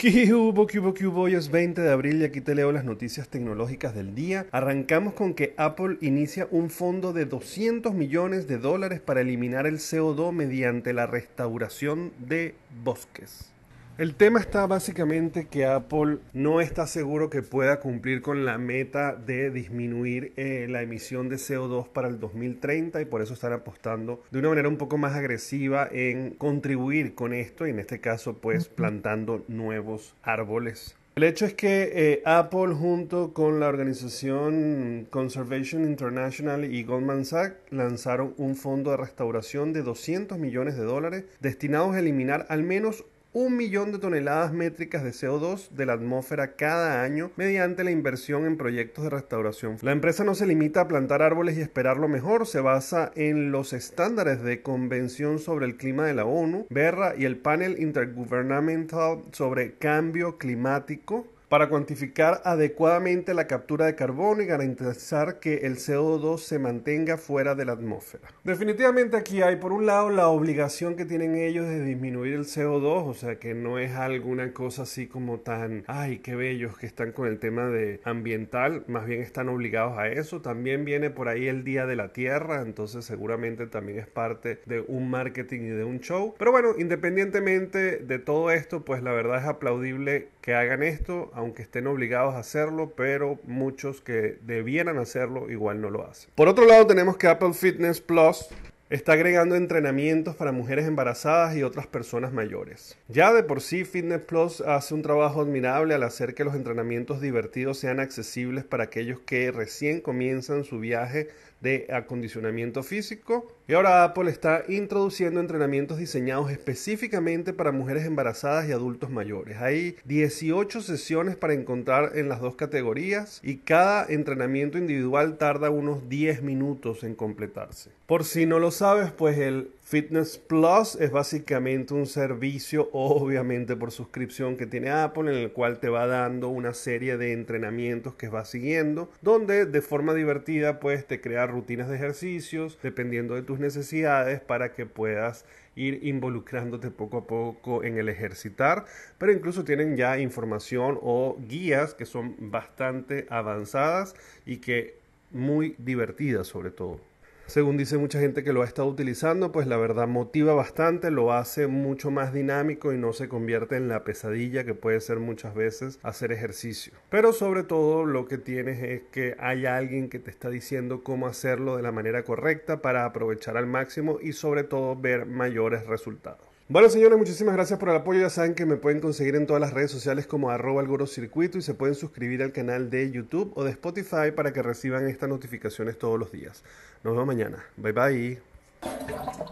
¿Qué hubo, qué hubo, qué hubo? Es 20 de abril y aquí te leo las noticias tecnológicas del día. Arrancamos con que Apple inicia un fondo de 200 millones de dólares para eliminar el CO2 mediante la restauración de bosques. El tema está básicamente que Apple no está seguro que pueda cumplir con la meta de disminuir eh, la emisión de CO2 para el 2030 y por eso están apostando de una manera un poco más agresiva en contribuir con esto y en este caso pues plantando nuevos árboles. El hecho es que eh, Apple junto con la organización Conservation International y Goldman Sachs lanzaron un fondo de restauración de 200 millones de dólares destinados a eliminar al menos un millón de toneladas métricas de CO2 de la atmósfera cada año mediante la inversión en proyectos de restauración. La empresa no se limita a plantar árboles y esperar lo mejor, se basa en los estándares de Convención sobre el Clima de la ONU, BERRA y el Panel Intergovernmental sobre Cambio Climático para cuantificar adecuadamente la captura de carbono y garantizar que el CO2 se mantenga fuera de la atmósfera. Definitivamente aquí hay por un lado la obligación que tienen ellos de disminuir el CO2, o sea que no es alguna cosa así como tan, ay, qué bellos que están con el tema de ambiental, más bien están obligados a eso. También viene por ahí el Día de la Tierra, entonces seguramente también es parte de un marketing y de un show. Pero bueno, independientemente de todo esto, pues la verdad es aplaudible que hagan esto aunque estén obligados a hacerlo, pero muchos que debieran hacerlo igual no lo hacen. Por otro lado, tenemos que Apple Fitness Plus está agregando entrenamientos para mujeres embarazadas y otras personas mayores. Ya de por sí, Fitness Plus hace un trabajo admirable al hacer que los entrenamientos divertidos sean accesibles para aquellos que recién comienzan su viaje de acondicionamiento físico. Y ahora Apple está introduciendo entrenamientos diseñados específicamente para mujeres embarazadas y adultos mayores. Hay 18 sesiones para encontrar en las dos categorías y cada entrenamiento individual tarda unos 10 minutos en completarse. Por si no lo sabes, pues el Fitness Plus es básicamente un servicio, obviamente por suscripción que tiene Apple, en el cual te va dando una serie de entrenamientos que vas siguiendo, donde de forma divertida puedes te crear rutinas de ejercicios dependiendo de tus necesidades para que puedas ir involucrándote poco a poco en el ejercitar, pero incluso tienen ya información o guías que son bastante avanzadas y que muy divertidas sobre todo según dice mucha gente que lo ha estado utilizando, pues la verdad motiva bastante, lo hace mucho más dinámico y no se convierte en la pesadilla que puede ser muchas veces hacer ejercicio. Pero sobre todo lo que tienes es que hay alguien que te está diciendo cómo hacerlo de la manera correcta para aprovechar al máximo y sobre todo ver mayores resultados. Bueno, señores, muchísimas gracias por el apoyo. Ya saben que me pueden conseguir en todas las redes sociales como arroba circuito y se pueden suscribir al canal de YouTube o de Spotify para que reciban estas notificaciones todos los días. Nos vemos mañana. Bye bye.